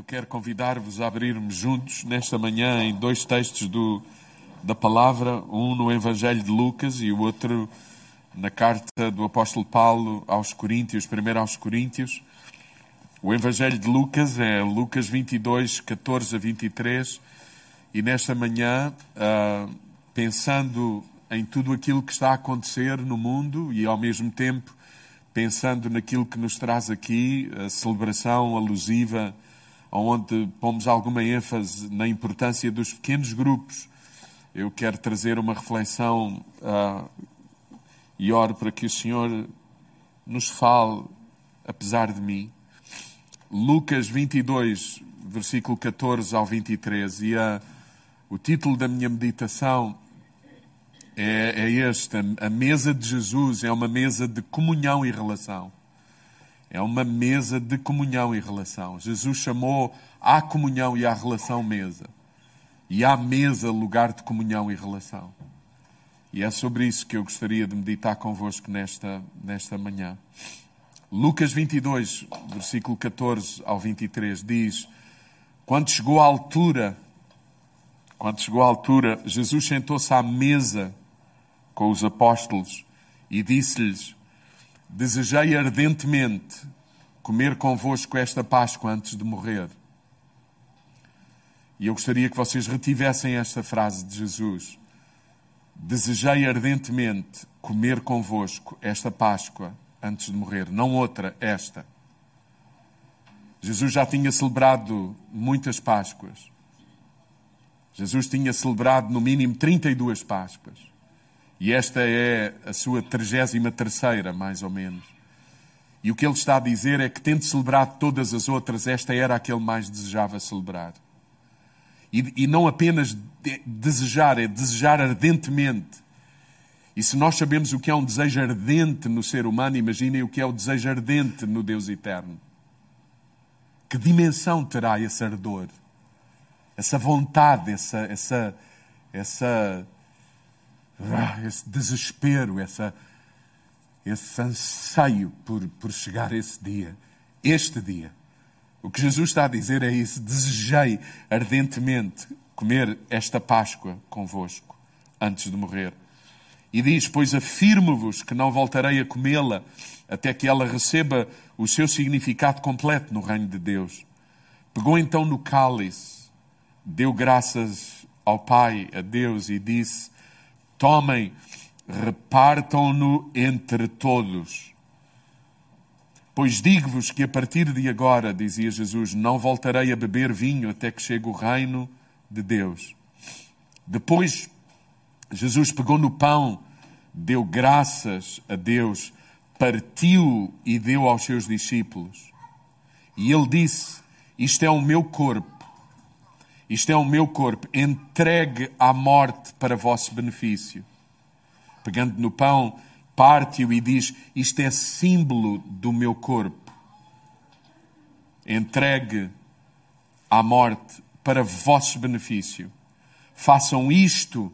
Eu quero convidar-vos a abrirmos juntos nesta manhã em dois textos do, da palavra, um no Evangelho de Lucas e o outro na carta do apóstolo Paulo aos Coríntios, primeiro aos Coríntios. O Evangelho de Lucas é Lucas 22, 14 a 23, e nesta manhã, uh, pensando em tudo aquilo que está a acontecer no mundo e ao mesmo tempo pensando naquilo que nos traz aqui, a celebração alusiva, onde pomos alguma ênfase na importância dos pequenos grupos, eu quero trazer uma reflexão uh, e oro para que o Senhor nos fale, apesar de mim. Lucas 22, versículo 14 ao 23, e a, o título da minha meditação é, é este: a mesa de Jesus é uma mesa de comunhão e relação. É uma mesa de comunhão e relação. Jesus chamou à comunhão e à relação mesa. E à mesa lugar de comunhão e relação. E é sobre isso que eu gostaria de meditar convosco nesta, nesta manhã. Lucas 22, versículo 14 ao 23, diz: Quando chegou à altura, quando chegou à altura, Jesus sentou-se à mesa com os apóstolos e disse-lhes: Desejei ardentemente comer convosco esta Páscoa antes de morrer. E eu gostaria que vocês retivessem esta frase de Jesus. Desejei ardentemente comer convosco esta Páscoa antes de morrer, não outra, esta. Jesus já tinha celebrado muitas Páscoas. Jesus tinha celebrado no mínimo 32 Páscoas. E esta é a sua 33 mais ou menos. E o que ele está a dizer é que, tendo celebrado todas as outras, esta era a que ele mais desejava celebrar. E, e não apenas de, desejar, é desejar ardentemente. E se nós sabemos o que é um desejo ardente no ser humano, imaginem o que é o desejo ardente no Deus eterno. Que dimensão terá esse ardor? Essa vontade, essa, essa, essa esse desespero, essa, esse anseio por, por chegar esse dia, este dia. O que Jesus está a dizer é isso: desejei ardentemente comer esta Páscoa convosco antes de morrer. E diz: Pois afirmo-vos que não voltarei a comê-la até que ela receba o seu significado completo no reino de Deus. Pegou então no cálice, deu graças ao Pai, a Deus, e disse: Tomem, repartam-no entre todos. Pois digo-vos que a partir de agora, dizia Jesus, não voltarei a beber vinho até que chegue o reino de Deus. Depois, Jesus pegou no pão, deu graças a Deus, partiu e deu aos seus discípulos. E ele disse: Isto é o meu corpo isto é o meu corpo, entregue à morte para vosso benefício. Pegando no pão, parte-o e diz: Isto é símbolo do meu corpo. Entregue à morte para vosso benefício. Façam isto,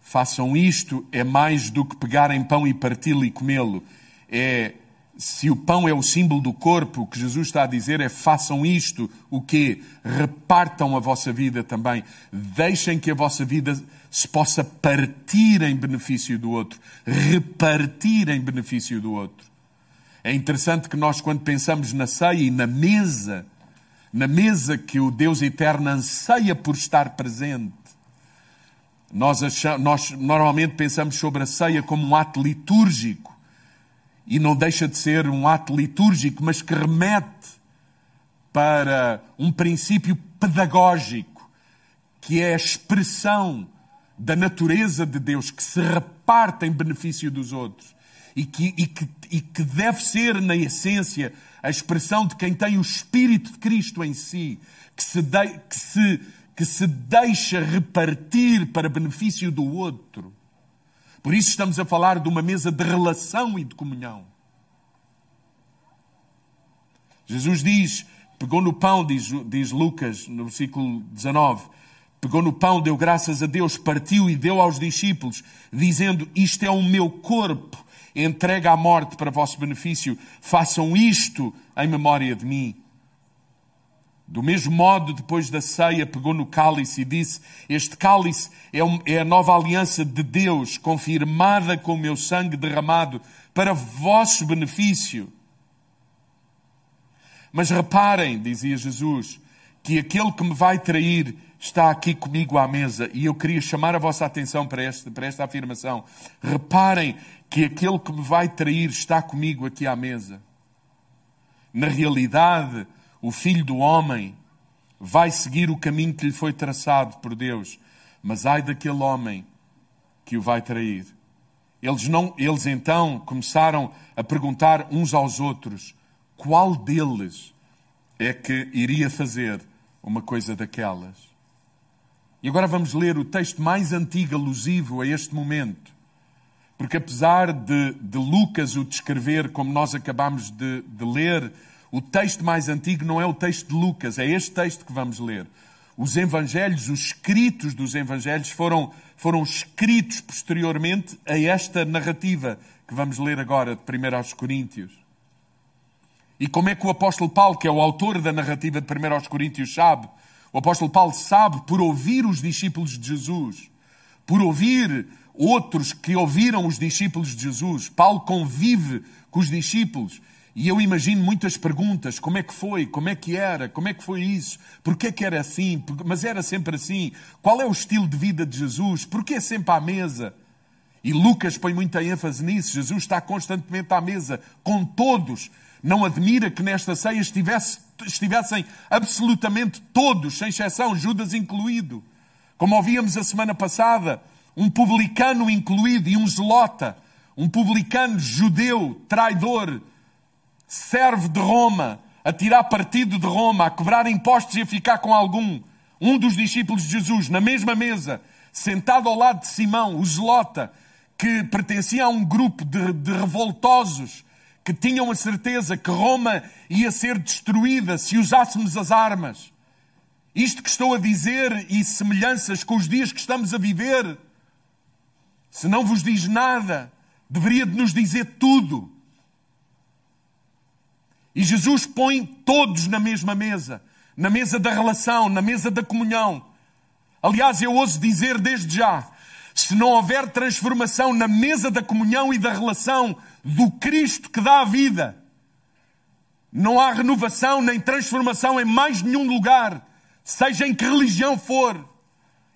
façam isto, é mais do que pegarem pão e parti-lo e comê-lo. É se o pão é o símbolo do corpo, o que Jesus está a dizer é façam isto, o que repartam a vossa vida também. Deixem que a vossa vida se possa partir em benefício do outro, repartir em benefício do outro. É interessante que nós, quando pensamos na ceia e na mesa, na mesa que o Deus eterno anseia por estar presente, nós, achamos, nós normalmente pensamos sobre a ceia como um ato litúrgico e não deixa de ser um ato litúrgico, mas que remete para um princípio pedagógico, que é a expressão da natureza de Deus que se reparte em benefício dos outros e que, e que, e que deve ser, na essência, a expressão de quem tem o Espírito de Cristo em si, que se, de, que se, que se deixa repartir para benefício do outro. Por isso estamos a falar de uma mesa de relação e de comunhão. Jesus diz, pegou no pão, diz, diz Lucas no versículo 19, pegou no pão, deu graças a Deus, partiu e deu aos discípulos, dizendo: Isto é o meu corpo, entregue à morte para vosso benefício, façam isto em memória de mim. Do mesmo modo, depois da ceia, pegou no cálice e disse: Este cálice é, é a nova aliança de Deus, confirmada com o meu sangue derramado para vosso benefício. Mas reparem, dizia Jesus, que aquele que me vai trair está aqui comigo à mesa. E eu queria chamar a vossa atenção para esta, para esta afirmação. Reparem que aquele que me vai trair está comigo aqui à mesa. Na realidade, o filho do homem vai seguir o caminho que lhe foi traçado por Deus. Mas ai daquele homem que o vai trair. Eles, não, eles então começaram a perguntar uns aos outros qual deles é que iria fazer uma coisa daquelas. E agora vamos ler o texto mais antigo alusivo a este momento. Porque apesar de, de Lucas o descrever como nós acabamos de, de ler, o texto mais antigo não é o texto de Lucas, é este texto que vamos ler. Os evangelhos, os escritos dos evangelhos foram, foram escritos posteriormente a esta narrativa que vamos ler agora de 1 aos Coríntios. E como é que o apóstolo Paulo, que é o autor da narrativa de 1 aos Coríntios, sabe? O apóstolo Paulo sabe por ouvir os discípulos de Jesus, por ouvir outros que ouviram os discípulos de Jesus. Paulo convive com os discípulos e eu imagino muitas perguntas: como é que foi? Como é que era? Como é que foi isso? Porquê que era assim? Mas era sempre assim? Qual é o estilo de vida de Jesus? Porquê sempre à mesa? E Lucas põe muita ênfase nisso. Jesus está constantemente à mesa com todos. Não admira que nesta ceia estivesse, estivessem absolutamente todos, sem exceção, Judas incluído. Como ouvíamos a semana passada, um publicano incluído e um zelota, um publicano judeu, traidor, serve de Roma, a tirar partido de Roma, a cobrar impostos e a ficar com algum. Um dos discípulos de Jesus, na mesma mesa, sentado ao lado de Simão, o Zelota, que pertencia a um grupo de, de revoltosos que tinham a certeza que Roma ia ser destruída se usássemos as armas. Isto que estou a dizer e semelhanças com os dias que estamos a viver, se não vos diz nada, deveria de nos dizer tudo. E Jesus põe todos na mesma mesa, na mesa da relação, na mesa da comunhão. Aliás, eu ouso dizer desde já: se não houver transformação na mesa da comunhão e da relação do Cristo que dá a vida, não há renovação nem transformação em mais nenhum lugar, seja em que religião for.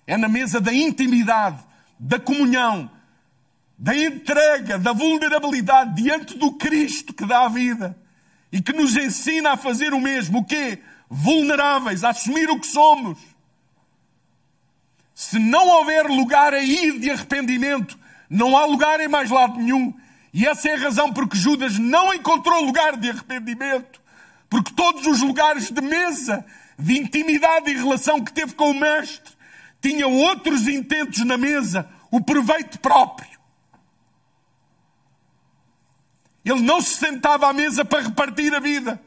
É na mesa da intimidade, da comunhão, da entrega, da vulnerabilidade diante do Cristo que dá a vida e que nos ensina a fazer o mesmo. O quê? Vulneráveis, a assumir o que somos. Se não houver lugar aí de arrependimento, não há lugar em mais lado nenhum. E essa é a razão porque Judas não encontrou lugar de arrependimento. Porque todos os lugares de mesa, de intimidade e relação que teve com o Mestre, tinham outros intentos na mesa, o proveito próprio. Ele não se sentava à mesa para repartir a vida.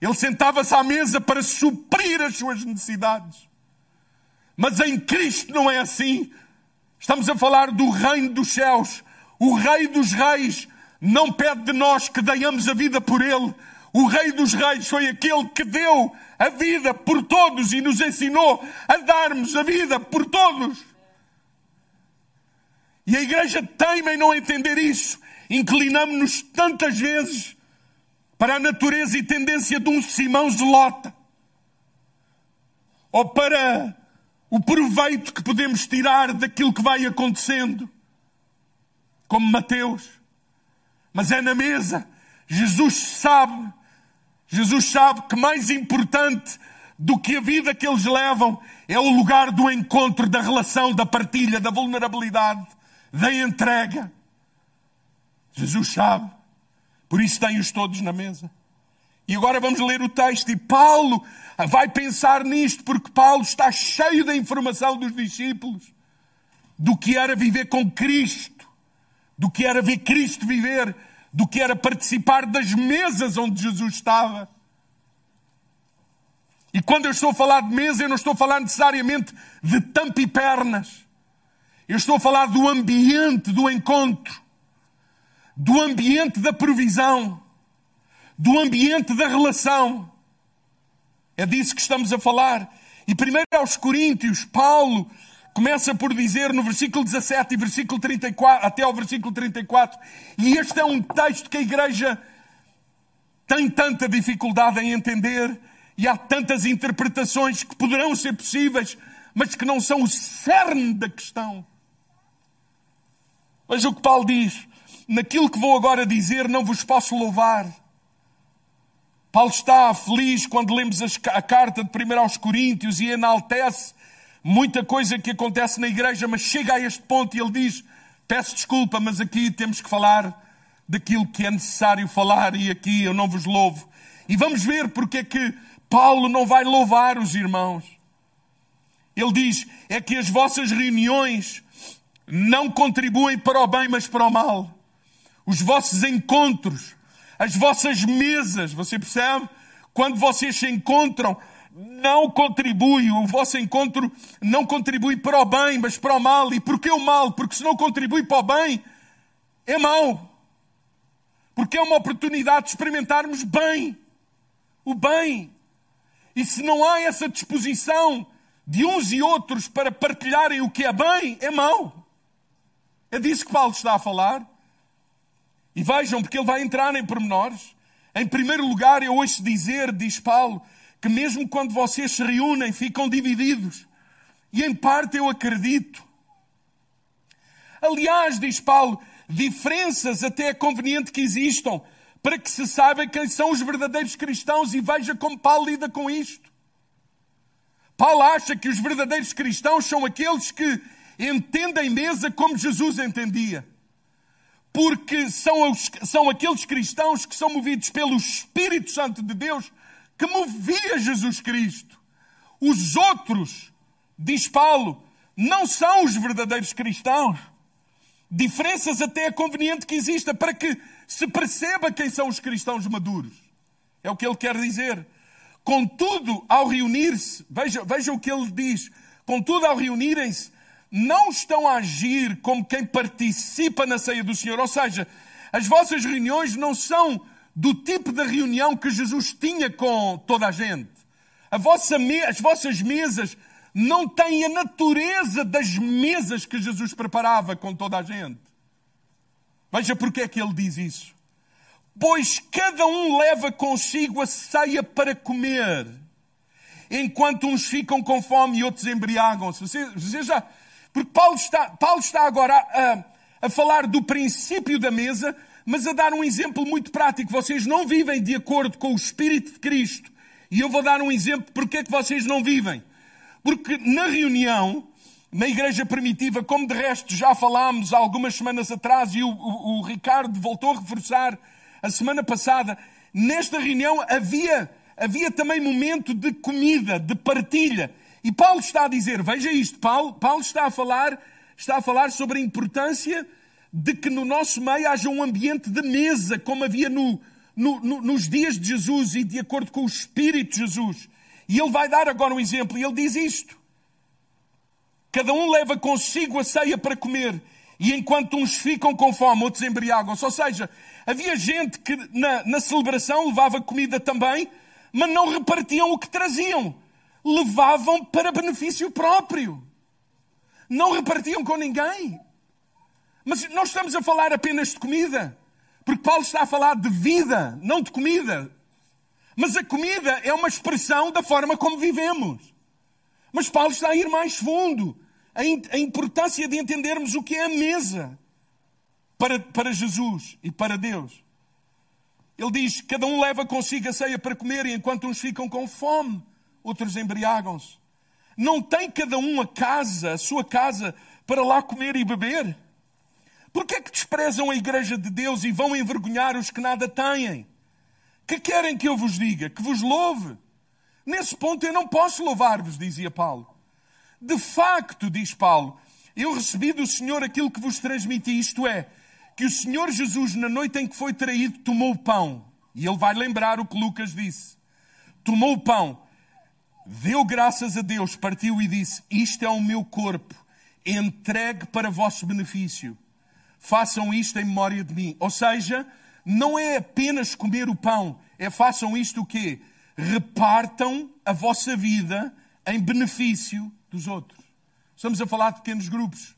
Ele sentava-se à mesa para suprir as suas necessidades. Mas em Cristo não é assim. Estamos a falar do reino dos céus. O rei dos reis não pede de nós que deiamos a vida por ele. O rei dos reis foi aquele que deu a vida por todos e nos ensinou a darmos a vida por todos. E a igreja teima em não entender isso inclinamos-nos tantas vezes para a natureza e tendência de um Simão Zelota, ou para o proveito que podemos tirar daquilo que vai acontecendo, como Mateus. Mas é na mesa. Jesus sabe, Jesus sabe que mais importante do que a vida que eles levam é o lugar do encontro, da relação, da partilha, da vulnerabilidade, da entrega. Jesus sabe. Por isso tem-os todos na mesa. E agora vamos ler o texto. E Paulo vai pensar nisto, porque Paulo está cheio da informação dos discípulos do que era viver com Cristo, do que era ver Cristo viver, do que era participar das mesas onde Jesus estava. E quando eu estou a falar de mesa, eu não estou a falar necessariamente de tampa e pernas. Eu estou a falar do ambiente do encontro do ambiente da provisão, do ambiente da relação. É disso que estamos a falar. E primeiro aos Coríntios, Paulo começa por dizer no versículo 17 e versículo 34, até ao versículo 34, e este é um texto que a igreja tem tanta dificuldade em entender, e há tantas interpretações que poderão ser possíveis, mas que não são o cerne da questão. Veja o que Paulo diz: naquilo que vou agora dizer, não vos posso louvar. Paulo está feliz quando lemos a carta de 1 aos Coríntios e enaltece muita coisa que acontece na igreja, mas chega a este ponto e ele diz: Peço desculpa, mas aqui temos que falar daquilo que é necessário falar e aqui eu não vos louvo. E vamos ver porque é que Paulo não vai louvar os irmãos. Ele diz: é que as vossas reuniões não contribuem para o bem, mas para o mal. Os vossos encontros, as vossas mesas, você percebe? Quando vocês se encontram, não contribui, o vosso encontro não contribui para o bem, mas para o mal. E porquê o mal? Porque se não contribui para o bem, é mau. Porque é uma oportunidade de experimentarmos bem. O bem. E se não há essa disposição de uns e outros para partilharem o que é bem, é mau. É disso que Paulo está a falar. E vejam, porque ele vai entrar em pormenores. Em primeiro lugar, eu ouço dizer, diz Paulo, que mesmo quando vocês se reúnem, ficam divididos. E em parte eu acredito. Aliás, diz Paulo, diferenças até é conveniente que existam para que se saiba quem são os verdadeiros cristãos e veja como Paulo lida com isto. Paulo acha que os verdadeiros cristãos são aqueles que entendem mesa como Jesus entendia. Porque são, os, são aqueles cristãos que são movidos pelo Espírito Santo de Deus que movia Jesus Cristo. Os outros, diz Paulo, não são os verdadeiros cristãos. Diferenças até é conveniente que exista para que se perceba quem são os cristãos maduros. É o que ele quer dizer. Contudo, ao reunir-se, veja, veja o que ele diz. Contudo, ao reunirem-se, não estão a agir como quem participa na ceia do Senhor. Ou seja, as vossas reuniões não são do tipo de reunião que Jesus tinha com toda a gente. A vossa as vossas mesas não têm a natureza das mesas que Jesus preparava com toda a gente. Veja porque é que ele diz isso. Pois cada um leva consigo a ceia para comer, enquanto uns ficam com fome e outros embriagam-se. Você, você já. Porque Paulo está, Paulo está agora a, a falar do princípio da mesa, mas a dar um exemplo muito prático. Vocês não vivem de acordo com o Espírito de Cristo. E eu vou dar um exemplo porque é que vocês não vivem. Porque na reunião, na igreja primitiva, como de resto já falámos algumas semanas atrás e o, o, o Ricardo voltou a reforçar a semana passada, nesta reunião havia, havia também momento de comida, de partilha. E Paulo está a dizer, veja isto, Paulo, Paulo está a falar, está a falar sobre a importância de que no nosso meio haja um ambiente de mesa, como havia no, no, no, nos dias de Jesus e de acordo com o Espírito de Jesus. E ele vai dar agora um exemplo, e ele diz isto. Cada um leva consigo a ceia para comer, e enquanto uns ficam com fome, outros embriagam-se. Ou seja, havia gente que na, na celebração levava comida também, mas não repartiam o que traziam. Levavam para benefício próprio. Não repartiam com ninguém. Mas não estamos a falar apenas de comida. Porque Paulo está a falar de vida, não de comida. Mas a comida é uma expressão da forma como vivemos. Mas Paulo está a ir mais fundo. A importância de entendermos o que é a mesa para, para Jesus e para Deus. Ele diz: cada um leva consigo a ceia para comer, enquanto uns ficam com fome, outros embriagam-se. Não tem cada um a casa, a sua casa, para lá comer e beber? Por que é que desprezam a igreja de Deus e vão envergonhar os que nada têm? Que querem que eu vos diga? Que vos louve? Nesse ponto eu não posso louvar-vos, dizia Paulo. De facto, diz Paulo, eu recebi do Senhor aquilo que vos transmiti, isto é, que o Senhor Jesus, na noite em que foi traído, tomou o pão. E ele vai lembrar o que Lucas disse. Tomou o pão, deu graças a Deus, partiu e disse: Isto é o meu corpo, entregue para vosso benefício façam isto em memória de mim. Ou seja, não é apenas comer o pão, é façam isto o quê? repartam a vossa vida em benefício dos outros. Estamos a falar de pequenos grupos.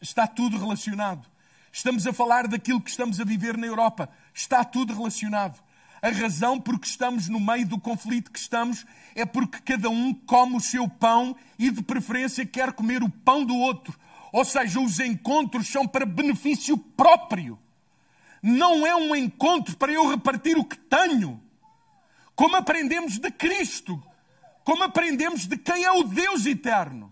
Está tudo relacionado. Estamos a falar daquilo que estamos a viver na Europa. Está tudo relacionado. A razão por que estamos no meio do conflito que estamos é porque cada um come o seu pão e, de preferência, quer comer o pão do outro. Ou seja, os encontros são para benefício próprio. Não é um encontro para eu repartir o que tenho. Como aprendemos de Cristo. Como aprendemos de quem é o Deus eterno.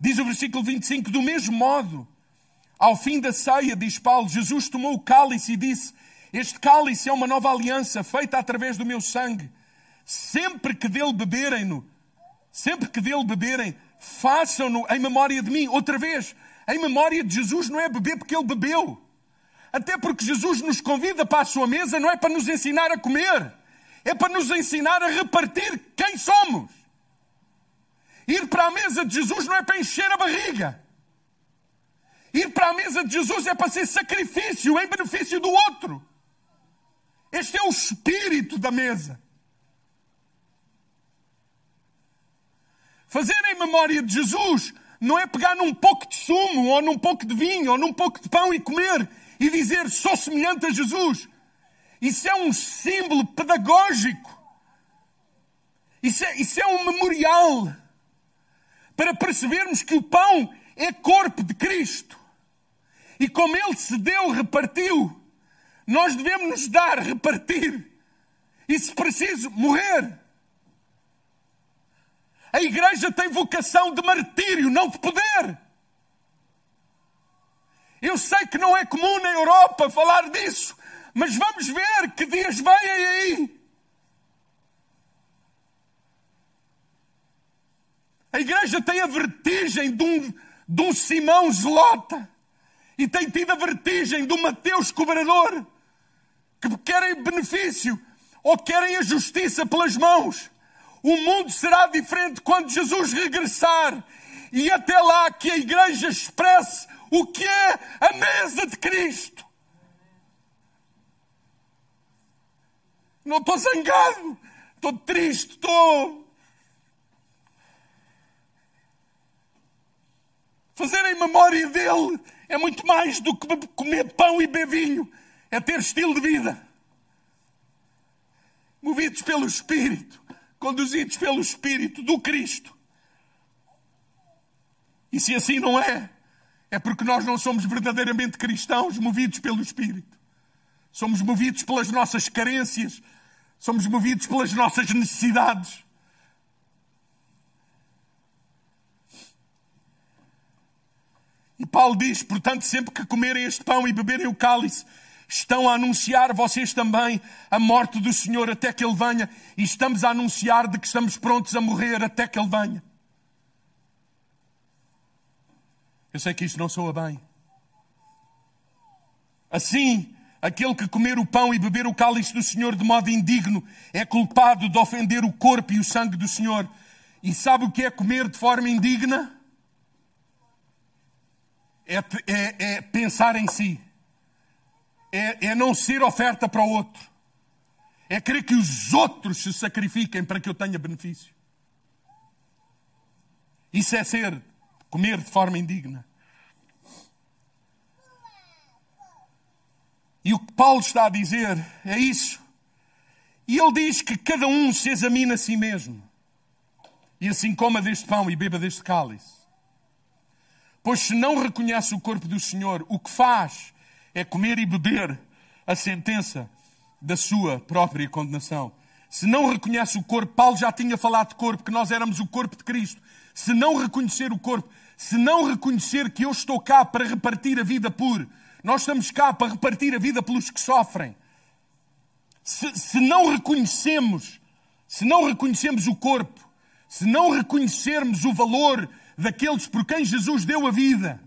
Diz o versículo 25: do mesmo modo, ao fim da ceia, diz Paulo, Jesus tomou o cálice e disse: Este cálice é uma nova aliança feita através do meu sangue. Sempre que dele beberem-no, sempre que dele beberem, façam-no em memória de mim. Outra vez, em memória de Jesus não é beber porque ele bebeu. Até porque Jesus nos convida para a sua mesa, não é para nos ensinar a comer, é para nos ensinar a repartir quem somos. Ir para a mesa de Jesus não é para encher a barriga. Ir para a mesa de Jesus é para ser sacrifício em benefício do outro. Este é o espírito da mesa. Fazer em memória de Jesus não é pegar num pouco de sumo, ou num pouco de vinho, ou num pouco de pão e comer e dizer sou semelhante a Jesus. Isso é um símbolo pedagógico. Isso é, isso é um memorial para percebermos que o pão é corpo de Cristo. E como Ele se deu, repartiu, nós devemos nos dar, repartir. E se preciso, morrer. A igreja tem vocação de martírio, não de poder. Eu sei que não é comum na Europa falar disso, mas vamos ver que dias vêm aí A igreja tem a vertigem de um, de um Simão Zelota e tem tido a vertigem um Mateus cobrador que querem benefício ou querem a justiça pelas mãos. O mundo será diferente quando Jesus regressar e até lá que a igreja expresse o que é a mesa de Cristo. Não estou zangado, estou triste, estou Fazer em memória dele é muito mais do que comer pão e beber vinho. É ter estilo de vida. Movidos pelo Espírito, conduzidos pelo Espírito do Cristo. E se assim não é, é porque nós não somos verdadeiramente cristãos movidos pelo Espírito. Somos movidos pelas nossas carências, somos movidos pelas nossas necessidades. Paulo diz: portanto, sempre que comerem este pão e beberem o cálice, estão a anunciar vocês também a morte do Senhor até que Ele venha, e estamos a anunciar de que estamos prontos a morrer até que Ele venha. Eu sei que isto não soa bem. Assim, aquele que comer o pão e beber o cálice do Senhor de modo indigno é culpado de ofender o corpo e o sangue do Senhor. E sabe o que é comer de forma indigna? É, é, é pensar em si, é, é não ser oferta para o outro, é querer que os outros se sacrifiquem para que eu tenha benefício. Isso é ser, comer de forma indigna. E o que Paulo está a dizer é isso. E ele diz que cada um se examina a si mesmo. E assim coma deste pão e beba deste cálice. Pois se não reconhece o corpo do Senhor, o que faz é comer e beber a sentença da sua própria condenação. Se não reconhece o corpo, Paulo já tinha falado de corpo, que nós éramos o corpo de Cristo. Se não reconhecer o corpo, se não reconhecer que eu estou cá para repartir a vida por, nós estamos cá para repartir a vida pelos que sofrem. Se, se não reconhecemos, se não reconhecemos o corpo, se não reconhecermos o valor daqueles por quem Jesus deu a vida.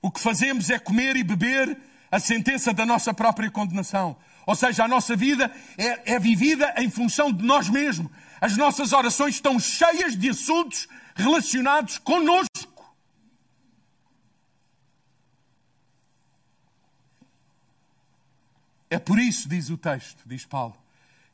O que fazemos é comer e beber a sentença da nossa própria condenação. Ou seja, a nossa vida é, é vivida em função de nós mesmos. As nossas orações estão cheias de assuntos relacionados conosco. É por isso, diz o texto, diz Paulo,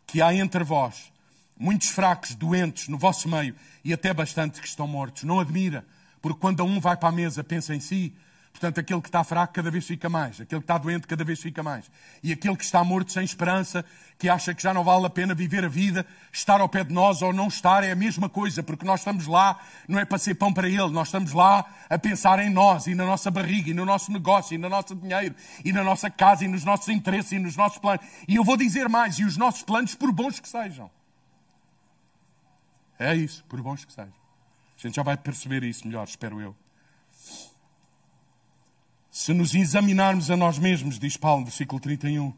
que há entre vós muitos fracos, doentes no vosso meio e até bastantes que estão mortos. Não admira, porque quando um vai para a mesa, pensa em si, Portanto, aquele que está fraco cada vez fica mais, aquele que está doente cada vez fica mais. E aquele que está morto sem esperança, que acha que já não vale a pena viver a vida, estar ao pé de nós ou não estar é a mesma coisa, porque nós estamos lá, não é para ser pão para ele, nós estamos lá a pensar em nós e na nossa barriga e no nosso negócio e no nosso dinheiro e na nossa casa e nos nossos interesses e nos nossos planos. E eu vou dizer mais, e os nossos planos, por bons que sejam. É isso, por bons que sejam. A gente já vai perceber isso melhor, espero eu. Se nos examinarmos a nós mesmos, diz Paulo, versículo 31,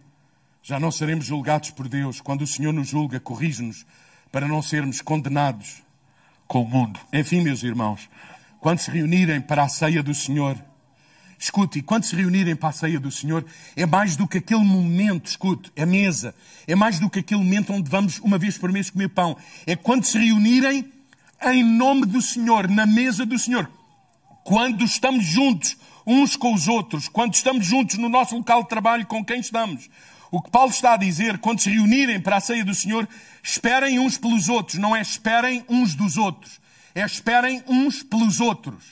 já não seremos julgados por Deus. Quando o Senhor nos julga, corrige-nos para não sermos condenados com o mundo. Enfim, meus irmãos, quando se reunirem para a ceia do Senhor, escute, quando se reunirem para a ceia do Senhor, é mais do que aquele momento, escute, é mesa, é mais do que aquele momento onde vamos uma vez por mês comer pão. É quando se reunirem em nome do Senhor, na mesa do Senhor. Quando estamos juntos, uns com os outros, quando estamos juntos no nosso local de trabalho com quem estamos. O que Paulo está a dizer, quando se reunirem para a ceia do Senhor, esperem uns pelos outros, não é esperem uns dos outros, é esperem uns pelos outros.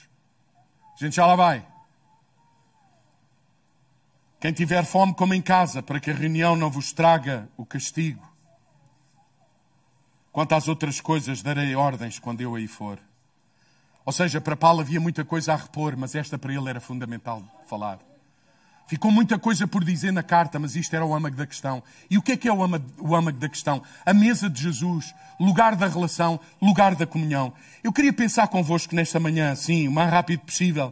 A gente já lá vai. Quem tiver fome, come em casa, para que a reunião não vos traga o castigo. Quanto às outras coisas, darei ordens quando eu aí for. Ou seja, para Paulo havia muita coisa a repor, mas esta para ele era fundamental falar. Ficou muita coisa por dizer na carta, mas isto era o âmago da questão. E o que é que é o âmago da questão? A mesa de Jesus, lugar da relação, lugar da comunhão. Eu queria pensar convosco nesta manhã, assim, o mais rápido possível,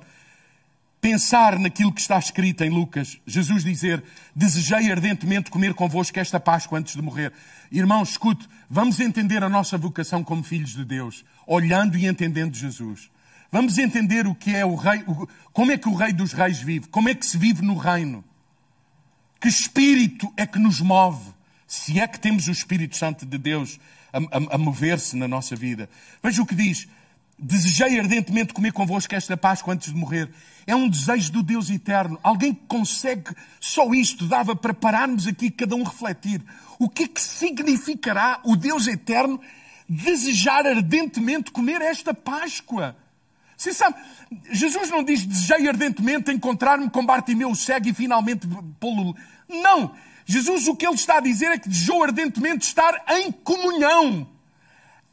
pensar naquilo que está escrito em Lucas. Jesus dizer, desejei ardentemente comer convosco esta Páscoa antes de morrer. Irmãos, escute, vamos entender a nossa vocação como filhos de Deus, olhando e entendendo Jesus. Vamos entender o que é o rei, como é que o rei dos reis vive, como é que se vive no reino. Que espírito é que nos move, se é que temos o Espírito Santo de Deus a, a, a mover-se na nossa vida. Veja o que diz. Desejei ardentemente comer convosco esta Páscoa antes de morrer. É um desejo do Deus eterno. Alguém que consegue só isto dava para pararmos aqui cada um refletir. O que é que significará o Deus eterno desejar ardentemente comer esta Páscoa? Você sabe, Jesus não diz desejei ardentemente encontrar-me com Bartimeu cego e finalmente pô-lo. Não! Jesus o que ele está a dizer é que desejou ardentemente estar em comunhão,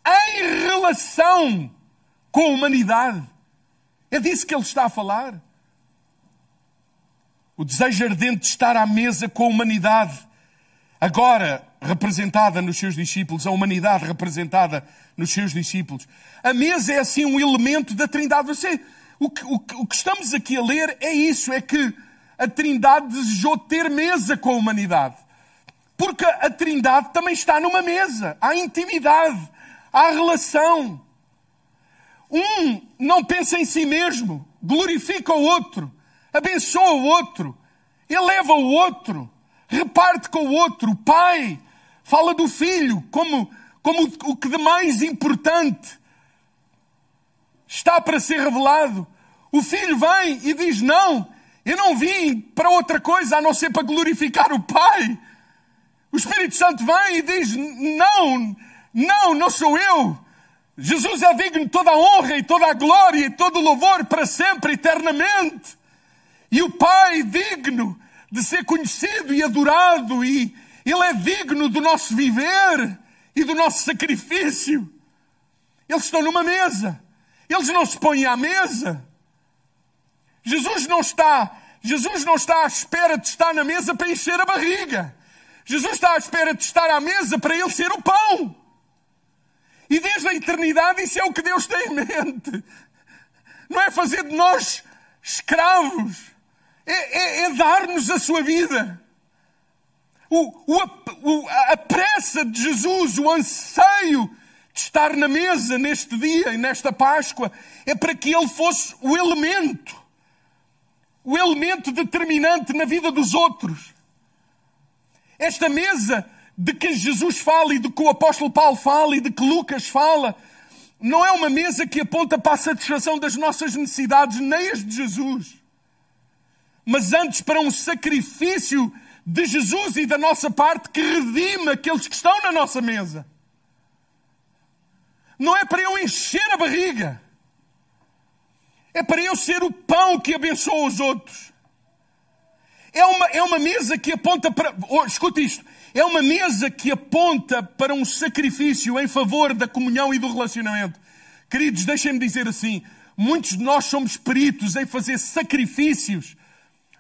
em relação com a humanidade. É disso que ele está a falar. O desejo ardente de estar à mesa com a humanidade, agora representada nos seus discípulos, a humanidade representada nos seus discípulos. A mesa é assim um elemento da Trindade. Você, o, que, o, o que estamos aqui a ler é isso: é que a Trindade desejou ter mesa com a humanidade. Porque a Trindade também está numa mesa. Há intimidade, há relação. Um não pensa em si mesmo, glorifica o outro, abençoa o outro, eleva o outro, reparte com o outro. O pai fala do filho como, como o que de mais importante está para ser revelado. O filho vem e diz: Não, eu não vim para outra coisa a não ser para glorificar o Pai. O Espírito Santo vem e diz: Não, não, não sou eu. Jesus é digno de toda a honra e toda a glória e todo o louvor para sempre, eternamente. E o Pai digno de ser conhecido e adorado, e Ele é digno do nosso viver e do nosso sacrifício. Eles estão numa mesa. Eles não se põem à mesa. Jesus não está, Jesus não está à espera de estar na mesa para encher a barriga. Jesus está à espera de estar à mesa para ele ser o pão. E desde a eternidade isso é o que Deus tem em mente. Não é fazer de nós escravos, é, é, é dar-nos a sua vida. O, o, a, pressa de Jesus, o anseio de estar na mesa neste dia e nesta Páscoa, é para que ele fosse o elemento, o elemento determinante na vida dos outros. Esta mesa de que Jesus fala e de que o apóstolo Paulo fala e de que Lucas fala, não é uma mesa que aponta para a satisfação das nossas necessidades, nem as de Jesus, mas antes para um sacrifício de Jesus e da nossa parte que redime aqueles que estão na nossa mesa. Não é para eu encher a barriga. É para eu ser o pão que abençoa os outros. É uma, é uma mesa que aponta para. Oh, escuta isto. É uma mesa que aponta para um sacrifício em favor da comunhão e do relacionamento. Queridos, deixem-me dizer assim: muitos de nós somos peritos em fazer sacrifícios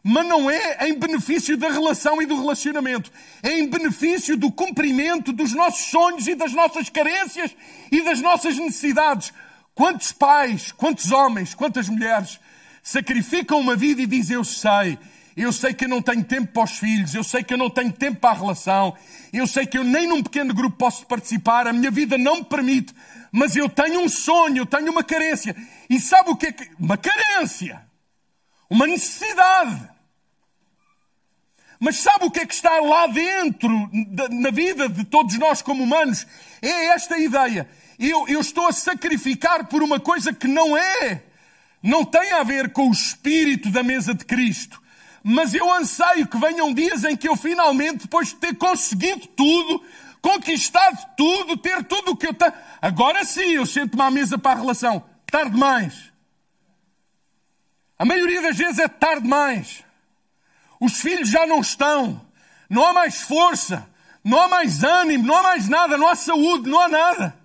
mas não é em benefício da relação e do relacionamento. É em benefício do cumprimento dos nossos sonhos e das nossas carências e das nossas necessidades. Quantos pais, quantos homens, quantas mulheres sacrificam uma vida e dizem: Eu sei, eu sei que eu não tenho tempo para os filhos, eu sei que eu não tenho tempo para a relação, eu sei que eu nem num pequeno grupo posso participar, a minha vida não me permite, mas eu tenho um sonho, eu tenho uma carência. E sabe o que é que. Uma carência, uma necessidade. Mas sabe o que é que está lá dentro, na vida de todos nós como humanos? É esta ideia. Eu, eu estou a sacrificar por uma coisa que não é. Não tem a ver com o espírito da mesa de Cristo. Mas eu anseio que venham dias em que eu finalmente, depois de ter conseguido tudo, conquistado tudo, ter tudo o que eu tenho. Agora sim, eu sento-me à mesa para a relação. Tarde demais. A maioria das vezes é tarde demais. Os filhos já não estão. Não há mais força. Não há mais ânimo. Não há mais nada. Não há saúde. Não há nada.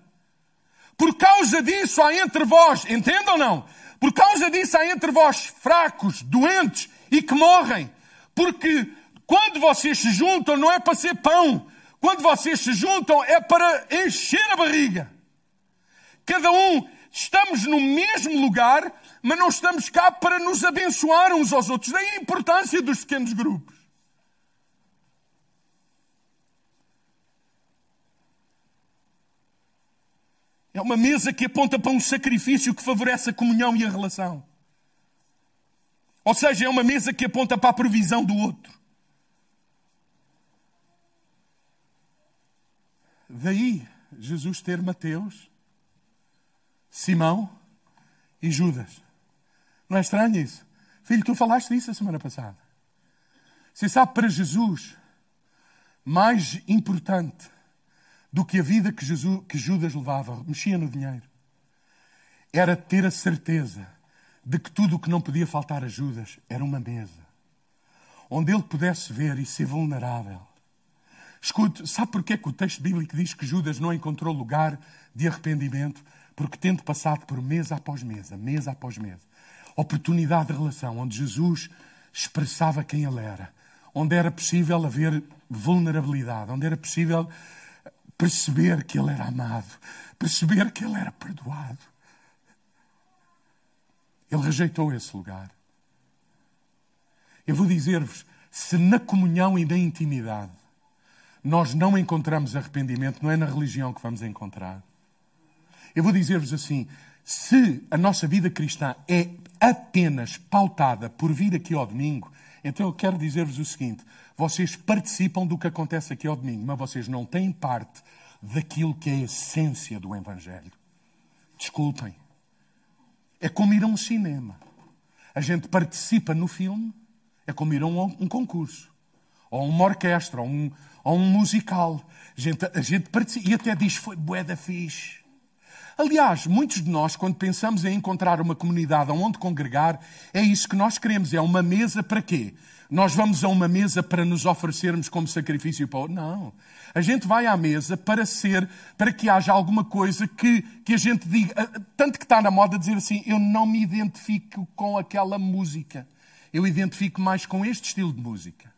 Por causa disso há entre vós, entendam ou não? Por causa disso há entre vós fracos, doentes e que morrem. Porque quando vocês se juntam não é para ser pão. Quando vocês se juntam é para encher a barriga. Cada um estamos no mesmo lugar, mas não estamos cá para nos abençoar uns aos outros. Daí a importância dos pequenos grupos. É uma mesa que aponta para um sacrifício que favorece a comunhão e a relação. Ou seja, é uma mesa que aponta para a provisão do outro. Daí Jesus ter Mateus, Simão e Judas. Não é estranho isso? Filho, tu falaste disso a semana passada. Você sabe, para Jesus, mais importante do que a vida que, Jesus, que Judas levava, mexia no dinheiro, era ter a certeza de que tudo o que não podia faltar a Judas era uma mesa onde ele pudesse ver e ser vulnerável. Escute, sabe porquê que o texto bíblico diz que Judas não encontrou lugar de arrependimento? Porque tendo passado por mesa após mesa, mesa após mesa, oportunidade de relação onde Jesus expressava quem ele era, onde era possível haver vulnerabilidade, onde era possível perceber que ele era amado, perceber que ele era perdoado. Ele rejeitou esse lugar. Eu vou dizer-vos: se na comunhão e na intimidade nós não encontramos arrependimento, não é na religião que vamos encontrar. Eu vou dizer-vos assim: se a nossa vida cristã é apenas pautada por vir aqui ao domingo, então eu quero dizer-vos o seguinte: vocês participam do que acontece aqui ao domingo, mas vocês não têm parte daquilo que é a essência do Evangelho. Desculpem. É como ir a um cinema. A gente participa no filme, é como ir a um, um concurso, ou uma orquestra, ou um, ou um musical. A gente, a gente participa e até diz: foi bué da fixe. Aliás, muitos de nós, quando pensamos em encontrar uma comunidade onde congregar, é isso que nós queremos. É uma mesa para quê? Nós vamos a uma mesa para nos oferecermos como sacrifício para Não. A gente vai à mesa para ser, para que haja alguma coisa que, que a gente diga. Ah, tanto que está na moda dizer assim: eu não me identifico com aquela música. Eu identifico mais com este estilo de música.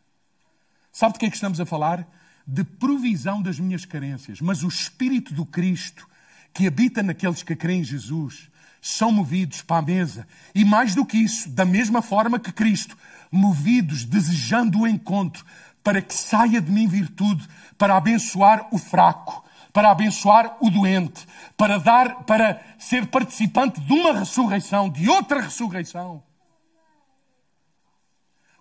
Sabe de que é que estamos a falar? De provisão das minhas carências. Mas o Espírito do Cristo que habita naqueles que creem em Jesus são movidos para a mesa. E mais do que isso, da mesma forma que Cristo, movidos, desejando o encontro, para que saia de mim virtude, para abençoar o fraco, para abençoar o doente, para dar, para ser participante de uma ressurreição, de outra ressurreição.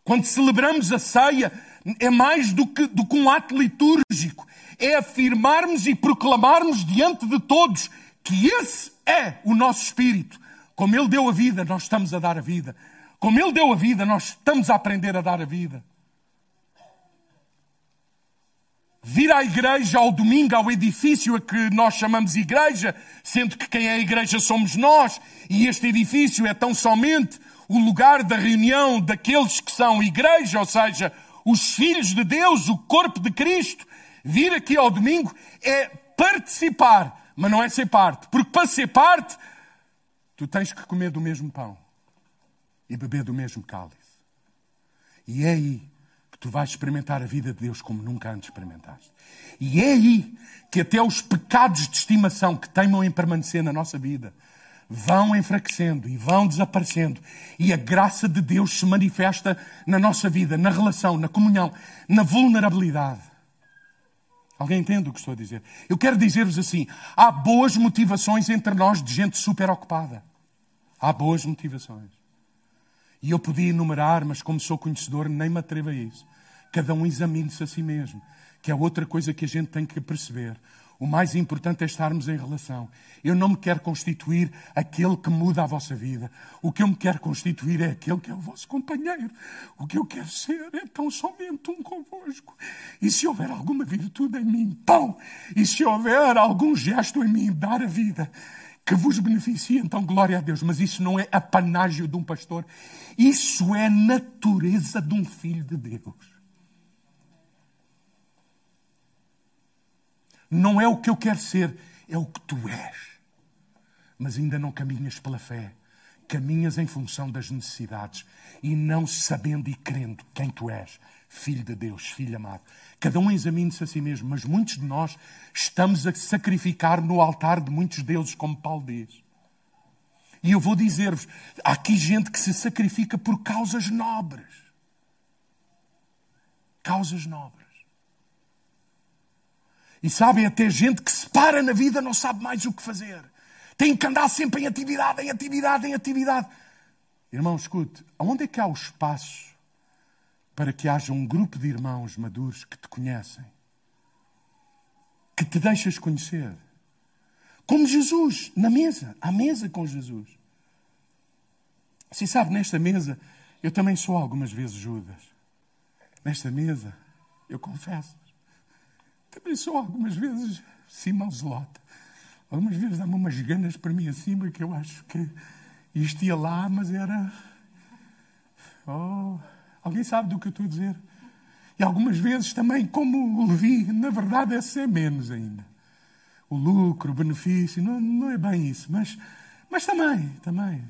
Quando celebramos a ceia, é mais do que, do que um ato litúrgico, é afirmarmos e proclamarmos diante de todos que esse é o nosso espírito. Como Ele deu a vida, nós estamos a dar a vida. Como Ele deu a vida, nós estamos a aprender a dar a vida. vir à igreja ao domingo, ao edifício a que nós chamamos igreja, sendo que quem é a igreja somos nós, e este edifício é tão somente o lugar da reunião daqueles que são igreja, ou seja, os filhos de Deus, o corpo de Cristo, vir aqui ao domingo é participar, mas não é ser parte. Porque para ser parte, tu tens que comer do mesmo pão e beber do mesmo cálice. E é aí que tu vais experimentar a vida de Deus como nunca antes experimentaste. E é aí que até os pecados de estimação que teimam em permanecer na nossa vida vão enfraquecendo e vão desaparecendo. E a graça de Deus se manifesta na nossa vida, na relação, na comunhão, na vulnerabilidade. Alguém entende o que estou a dizer? Eu quero dizer-vos assim: há boas motivações entre nós de gente super ocupada. Há boas motivações. E eu podia enumerar, mas como sou conhecedor, nem me atrevo a isso. Cada um examine-se a si mesmo, que é outra coisa que a gente tem que perceber. O mais importante é estarmos em relação. Eu não me quero constituir aquele que muda a vossa vida. O que eu me quero constituir é aquele que é o vosso companheiro. O que eu quero ser é tão somente um convosco. E se houver alguma virtude em mim, pão. E se houver algum gesto em mim, dar a vida que vos beneficie, então glória a Deus. Mas isso não é apanágio de um pastor. Isso é natureza de um filho de Deus. Não é o que eu quero ser, é o que tu és. Mas ainda não caminhas pela fé. Caminhas em função das necessidades e não sabendo e crendo quem tu és, filho de Deus, filho amado. Cada um examine-se a si mesmo, mas muitos de nós estamos a sacrificar no altar de muitos deuses, como Paulo diz. E eu vou dizer-vos: há aqui gente que se sacrifica por causas nobres. Causas nobres. E sabem, até gente que se para na vida não sabe mais o que fazer. Tem que andar sempre em atividade, em atividade, em atividade. Irmão, escute, aonde é que há o espaço para que haja um grupo de irmãos maduros que te conhecem? Que te deixas conhecer? Como Jesus, na mesa, à mesa com Jesus. Você sabe, nesta mesa, eu também sou algumas vezes Judas. Nesta mesa, eu confesso. Também sou algumas vezes Simão Zelota. Algumas vezes dá-me umas ganas para mim acima que eu acho que isto ia lá, mas era. Oh, alguém sabe do que eu estou a dizer? E algumas vezes também, como o Levi, na verdade, é menos ainda. O lucro, o benefício, não, não é bem isso, mas, mas também, também.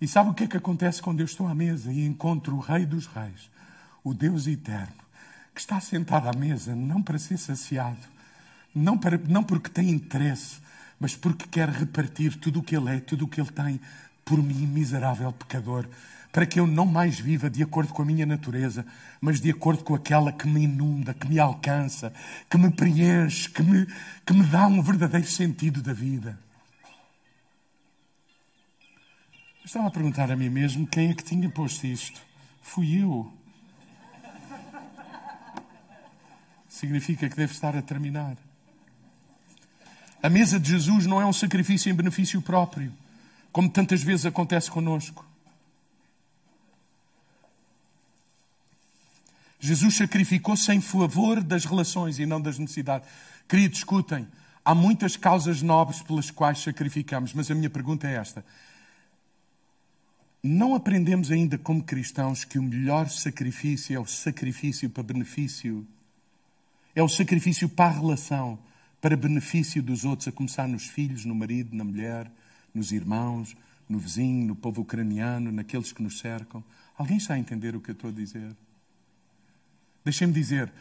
E sabe o que é que acontece quando eu estou à mesa e encontro o Rei dos Reis, o Deus eterno, que está sentado à mesa não para ser saciado, não, para, não porque tem interesse, mas porque quer repartir tudo o que ele é, tudo o que ele tem por mim, miserável pecador, para que eu não mais viva de acordo com a minha natureza, mas de acordo com aquela que me inunda, que me alcança, que me preenche, que me, que me dá um verdadeiro sentido da vida. Estava a perguntar a mim mesmo quem é que tinha posto isto. Fui eu. Significa que deve estar a terminar. A mesa de Jesus não é um sacrifício em benefício próprio, como tantas vezes acontece conosco. Jesus sacrificou-se favor das relações e não das necessidades. Queridos, escutem, há muitas causas nobres pelas quais sacrificamos, mas a minha pergunta é esta: não aprendemos ainda como cristãos que o melhor sacrifício é o sacrifício para benefício é o sacrifício para a relação, para benefício dos outros, a começar nos filhos, no marido, na mulher, nos irmãos, no vizinho, no povo ucraniano, naqueles que nos cercam. Alguém está a entender o que eu estou a dizer? Deixem-me dizer,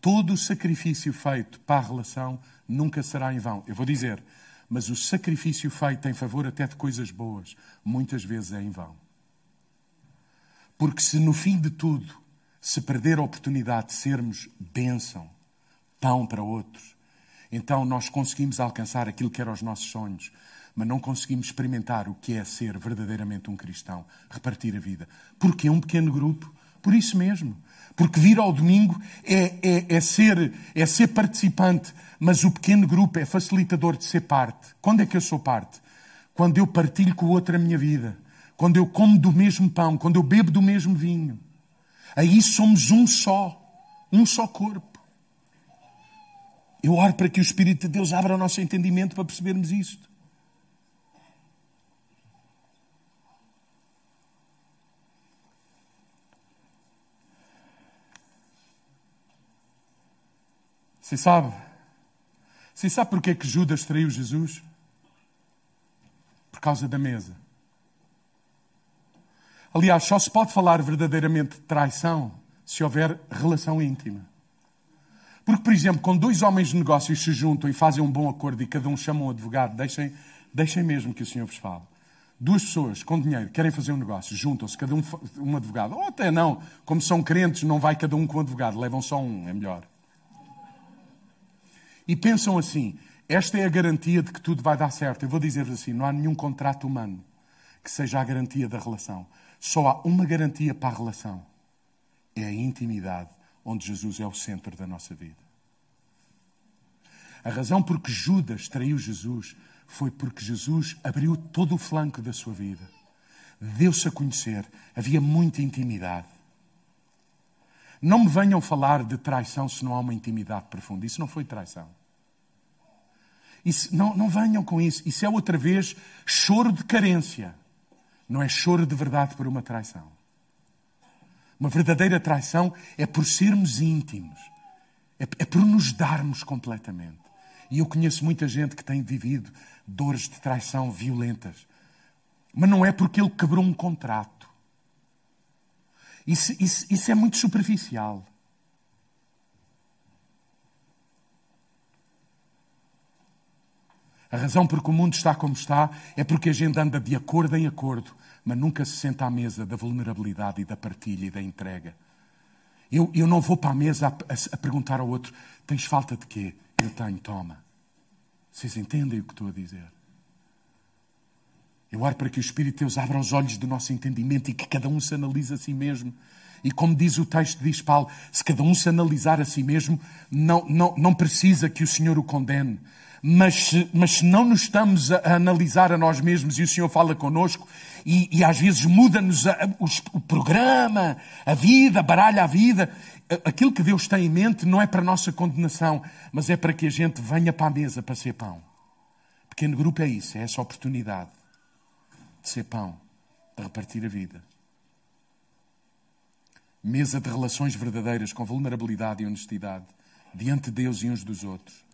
todo o sacrifício feito para a relação nunca será em vão. Eu vou dizer, mas o sacrifício feito em favor até de coisas boas, muitas vezes é em vão. Porque se no fim de tudo se perder a oportunidade de sermos bênção, pão para outros. Então nós conseguimos alcançar aquilo que eram os nossos sonhos, mas não conseguimos experimentar o que é ser verdadeiramente um cristão, repartir a vida. Porque é um pequeno grupo, por isso mesmo. Porque vir ao domingo é, é, é, ser, é ser participante, mas o pequeno grupo é facilitador de ser parte. Quando é que eu sou parte? Quando eu partilho com o outro a minha vida. Quando eu como do mesmo pão, quando eu bebo do mesmo vinho. Aí somos um só, um só corpo. Eu oro para que o Espírito de Deus abra o nosso entendimento para percebermos isto. Você sabe? Você sabe porque é que Judas traiu Jesus? Por causa da mesa. Aliás, só se pode falar verdadeiramente de traição se houver relação íntima. Porque, por exemplo, quando dois homens de negócios se juntam e fazem um bom acordo e cada um chama um advogado, deixem, deixem mesmo que o Senhor vos fale. Duas pessoas com dinheiro querem fazer um negócio, juntam-se, cada um um advogado. Ou até não, como são crentes, não vai cada um com um advogado, levam só um, é melhor. E pensam assim: esta é a garantia de que tudo vai dar certo. Eu vou dizer assim: não há nenhum contrato humano que seja a garantia da relação. Só há uma garantia para a relação: é a intimidade onde Jesus é o centro da nossa vida. A razão por que Judas traiu Jesus foi porque Jesus abriu todo o flanco da sua vida. Deu-se a conhecer, havia muita intimidade. Não me venham falar de traição se não há uma intimidade profunda. Isso não foi traição. Isso, não, não venham com isso. Isso é outra vez choro de carência. Não é choro de verdade por uma traição. Uma verdadeira traição é por sermos íntimos, é, é por nos darmos completamente. E eu conheço muita gente que tem vivido dores de traição violentas, mas não é porque ele quebrou um contrato. Isso, isso, isso é muito superficial. A razão por que o mundo está como está é porque a gente anda de acordo em acordo mas nunca se senta à mesa da vulnerabilidade e da partilha e da entrega. Eu, eu não vou para a mesa a, a, a perguntar ao outro: tens falta de quê? Eu tenho, toma. Vocês entendem o que estou a dizer? Eu oro para que o Espírito de Deus abra os olhos do nosso entendimento e que cada um se analise a si mesmo. E como diz o texto, diz Paulo, se cada um se analisar a si mesmo, não, não, não precisa que o Senhor o condene. Mas, mas se não nos estamos a, a analisar a nós mesmos e o Senhor fala connosco, e, e às vezes muda-nos o programa, a vida, baralha a vida. Aquilo que Deus tem em mente não é para a nossa condenação, mas é para que a gente venha para a mesa para ser pão. Pequeno grupo é isso, é essa oportunidade de ser pão, de repartir a vida. Mesa de relações verdadeiras com vulnerabilidade e honestidade diante de Deus e uns dos outros.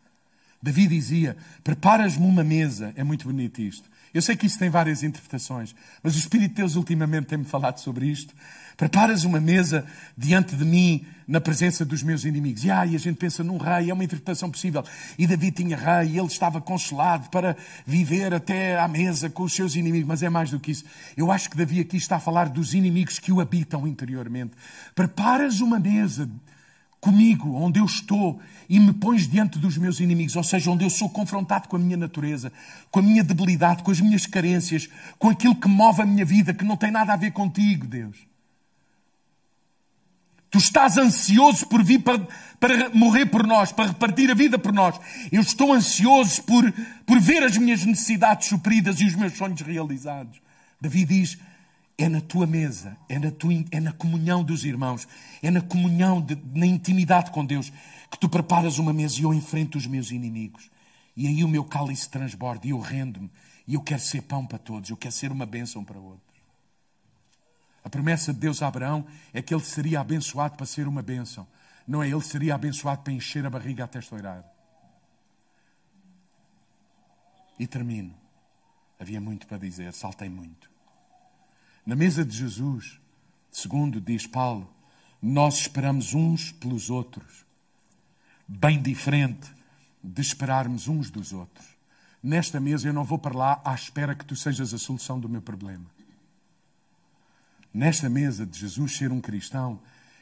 Davi dizia: Preparas-me uma mesa. É muito bonito isto. Eu sei que isso tem várias interpretações, mas o Espírito de Deus ultimamente tem-me falado sobre isto. Preparas uma mesa diante de mim, na presença dos meus inimigos. E, ah, e a gente pensa num rei, é uma interpretação possível. E Davi tinha rei, ele estava consolado para viver até à mesa com os seus inimigos. Mas é mais do que isso. Eu acho que Davi aqui está a falar dos inimigos que o habitam interiormente. Preparas uma mesa comigo, onde eu estou, e me pões diante dos meus inimigos, ou seja, onde eu sou confrontado com a minha natureza, com a minha debilidade, com as minhas carências, com aquilo que move a minha vida, que não tem nada a ver contigo, Deus. Tu estás ansioso por vir para, para morrer por nós, para repartir a vida por nós. Eu estou ansioso por, por ver as minhas necessidades supridas e os meus sonhos realizados. Davi diz: é na tua mesa, é na, tua, é na comunhão dos irmãos, é na comunhão, de, na intimidade com Deus, que tu preparas uma mesa e eu enfrento os meus inimigos. E aí o meu cálice transborda e eu rendo-me. E eu quero ser pão para todos, eu quero ser uma bênção para outros. A promessa de Deus a Abraão é que ele seria abençoado para ser uma bênção. Não é ele seria abençoado para encher a barriga até estourar. E termino. Havia muito para dizer, saltei muito. Na mesa de Jesus, segundo diz Paulo, nós esperamos uns pelos outros, bem diferente de esperarmos uns dos outros. Nesta mesa eu não vou para lá à espera que tu sejas a solução do meu problema. Nesta mesa de Jesus ser um cristão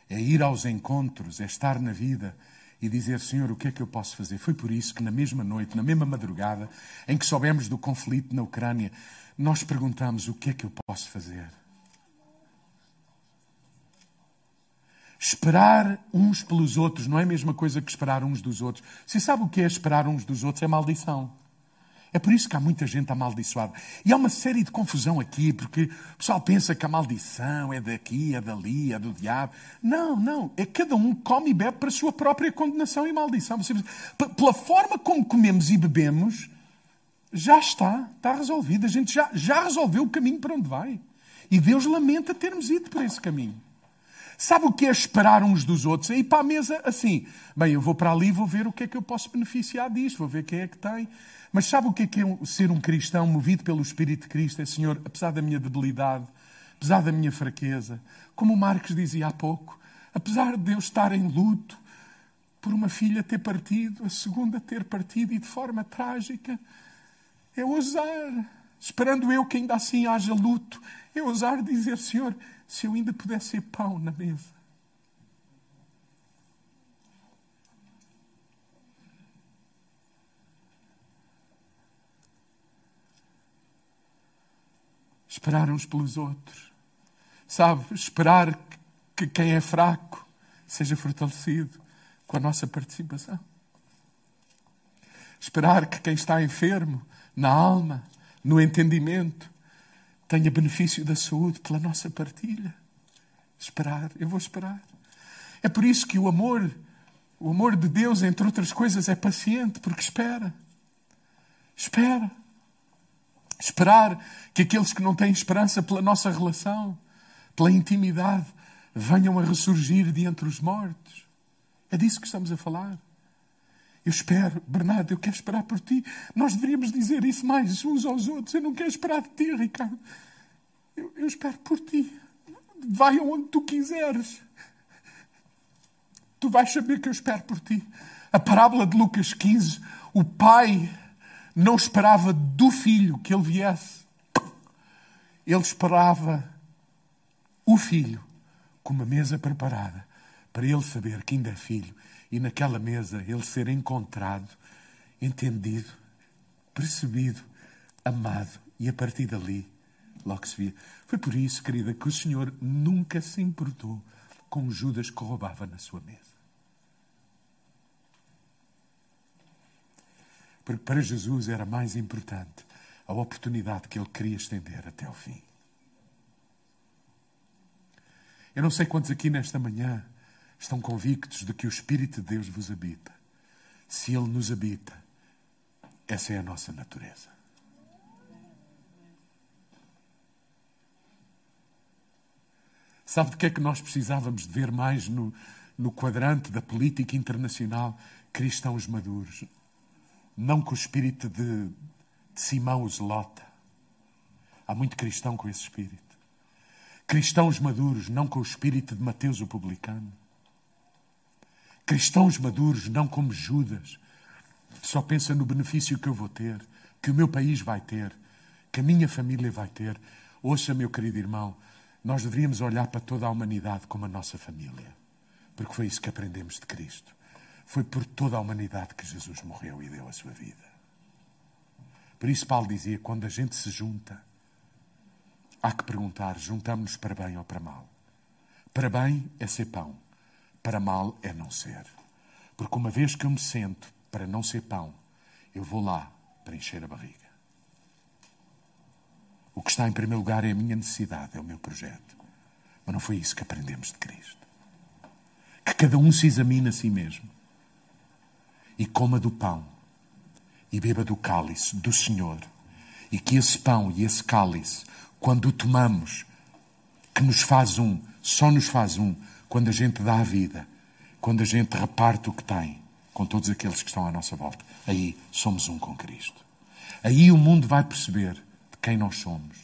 é ir aos encontros, é estar na vida e dizer: Senhor, o que é que eu posso fazer? Foi por isso que na mesma noite, na mesma madrugada, em que soubemos do conflito na Ucrânia, nós perguntamos: o que é que eu posso fazer? Esperar uns pelos outros não é a mesma coisa que esperar uns dos outros. Você sabe o que é esperar uns dos outros? É maldição. É por isso que há muita gente amaldiçoada. E há uma série de confusão aqui, porque o pessoal pensa que a maldição é daqui, é dali, é do diabo. Não, não. É cada um come e bebe para a sua própria condenação e maldição. Pela forma como comemos e bebemos, já está, está resolvido. A gente já, já resolveu o caminho para onde vai. E Deus lamenta termos ido por esse caminho. Sabe o que é esperar uns dos outros? É ir para a mesa assim. Bem, eu vou para ali vou ver o que é que eu posso beneficiar disto, vou ver quem é que tem. Mas sabe o que é, que é ser um cristão movido pelo Espírito de Cristo? É, Senhor, apesar da minha debilidade, apesar da minha fraqueza, como o Marcos dizia há pouco, apesar de eu estar em luto por uma filha ter partido, a segunda ter partido e de forma trágica, é ousar, esperando eu que ainda assim haja luto, é ousar dizer, Senhor, se eu ainda pudesse ser pão na mesa. Esperar uns pelos outros. Sabe, esperar que quem é fraco seja fortalecido com a nossa participação. Esperar que quem está enfermo, na alma, no entendimento, tenha benefício da saúde pela nossa partilha. Esperar, eu vou esperar. É por isso que o amor, o amor de Deus, entre outras coisas, é paciente, porque espera. Espera. Esperar que aqueles que não têm esperança pela nossa relação, pela intimidade, venham a ressurgir de entre os mortos. É disso que estamos a falar. Eu espero, Bernardo, eu quero esperar por ti. Nós deveríamos dizer isso mais uns aos outros. Eu não quero esperar de ti, Ricardo. Eu, eu espero por ti. Vai aonde tu quiseres. Tu vais saber que eu espero por ti. A parábola de Lucas 15, o pai não esperava do filho que ele viesse. Ele esperava o filho com uma mesa preparada para ele saber que ainda é filho e naquela mesa ele ser encontrado, entendido, percebido, amado e a partir dali logo se via. Foi por isso, querida, que o Senhor nunca se importou com Judas que roubava na sua mesa. Porque para Jesus era mais importante a oportunidade que ele queria estender até o fim. Eu não sei quantos aqui nesta manhã estão convictos de que o Espírito de Deus vos habita. Se Ele nos habita, essa é a nossa natureza. Sabe de que é que nós precisávamos de ver mais no, no quadrante da política internacional? Cristãos maduros não com o espírito de, de Simão o Zelota. Há muito cristão com esse espírito. Cristãos maduros, não com o espírito de Mateus o publicano. Cristãos maduros, não como Judas, só pensa no benefício que eu vou ter, que o meu país vai ter, que a minha família vai ter. Ouça, meu querido irmão, nós deveríamos olhar para toda a humanidade como a nossa família, porque foi isso que aprendemos de Cristo. Foi por toda a humanidade que Jesus morreu e deu a sua vida. Por isso, Paulo dizia: quando a gente se junta, há que perguntar: juntamos-nos para bem ou para mal? Para bem é ser pão, para mal é não ser. Porque uma vez que eu me sento para não ser pão, eu vou lá para encher a barriga. O que está em primeiro lugar é a minha necessidade, é o meu projeto. Mas não foi isso que aprendemos de Cristo. Que cada um se examine a si mesmo e coma do pão e beba do cálice do Senhor. E que esse pão e esse cálice, quando o tomamos, que nos faz um, só nos faz um, quando a gente dá a vida, quando a gente reparte o que tem com todos aqueles que estão à nossa volta. Aí somos um com Cristo. Aí o mundo vai perceber de quem nós somos.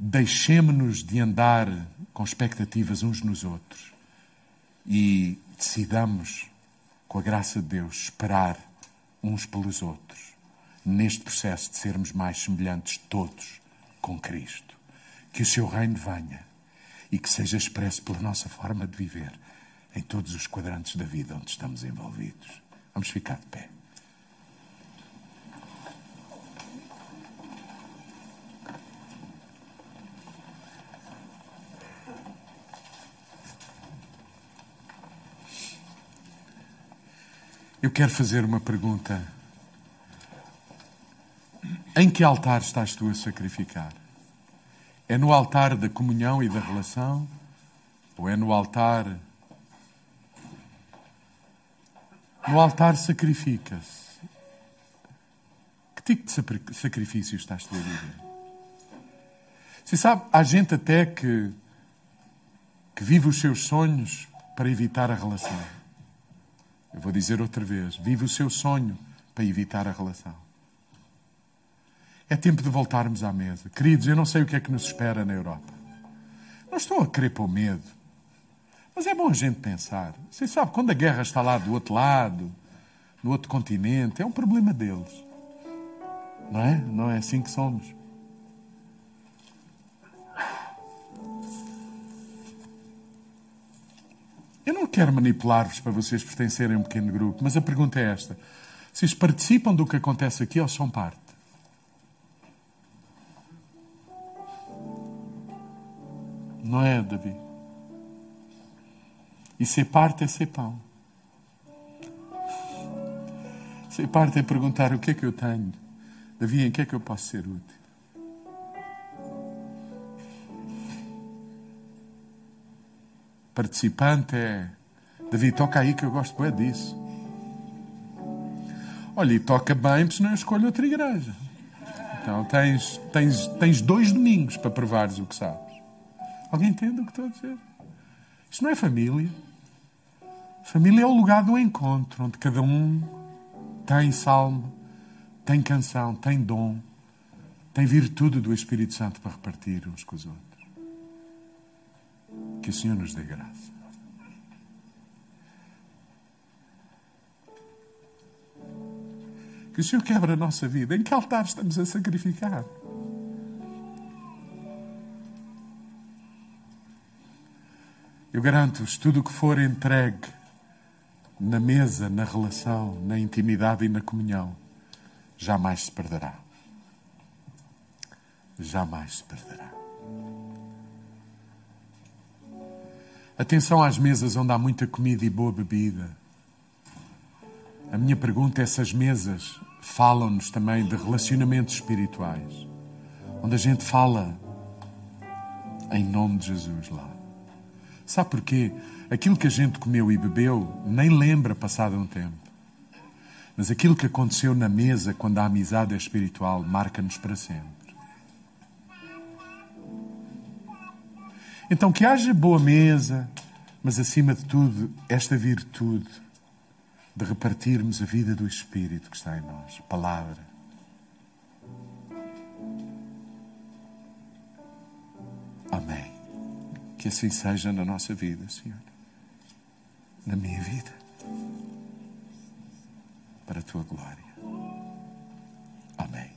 Deixemos-nos de andar com expectativas uns nos outros e decidamos com a graça de Deus, esperar uns pelos outros, neste processo de sermos mais semelhantes todos com Cristo. Que o seu reino venha e que seja expresso pela nossa forma de viver em todos os quadrantes da vida onde estamos envolvidos. Vamos ficar de pé. Eu quero fazer uma pergunta Em que altar estás tu a sacrificar? É no altar da comunhão e da relação? Ou é no altar. No altar sacrifica-se. Que tipo de sacrifício estás a viver? Você sabe, há gente até que, que vive os seus sonhos para evitar a relação. Eu vou dizer outra vez: vive o seu sonho para evitar a relação. É tempo de voltarmos à mesa. Queridos, eu não sei o que é que nos espera na Europa. Não estou a querer pôr medo. Mas é bom a gente pensar. Você sabe, quando a guerra está lá do outro lado, no outro continente, é um problema deles. Não é? Não é assim que somos. Eu não quero manipular-vos para vocês pertencerem a um pequeno grupo, mas a pergunta é esta: vocês participam do que acontece aqui ou são parte? Não é, Davi? E ser parte é ser pão. Ser parte é perguntar o que é que eu tenho. Davi, em que é que eu posso ser útil? Participante é. Davi, toca aí que eu gosto bem disso. Olha, e toca bem, porque senão eu escolho outra igreja. Então tens, tens, tens dois domingos para provares o que sabes. Alguém entende o que estou a dizer? Isto não é família. Família é o lugar do encontro, onde cada um tem salmo, tem canção, tem dom, tem virtude do Espírito Santo para repartir uns com os outros. Que o Senhor nos dê graça. Que o Senhor quebra a nossa vida. Em que altar estamos a sacrificar? Eu garanto-vos, tudo o que for entregue na mesa, na relação, na intimidade e na comunhão, jamais se perderá. Jamais se perderá. Atenção às mesas onde há muita comida e boa bebida. A minha pergunta é se as mesas falam-nos também de relacionamentos espirituais, onde a gente fala em nome de Jesus lá. Sabe porquê? Aquilo que a gente comeu e bebeu nem lembra passado um tempo. Mas aquilo que aconteceu na mesa quando a amizade é espiritual marca-nos para sempre. Então, que haja boa mesa, mas acima de tudo, esta virtude de repartirmos a vida do Espírito que está em nós palavra. Amém. Que assim seja na nossa vida, Senhor. Na minha vida. Para a tua glória. Amém.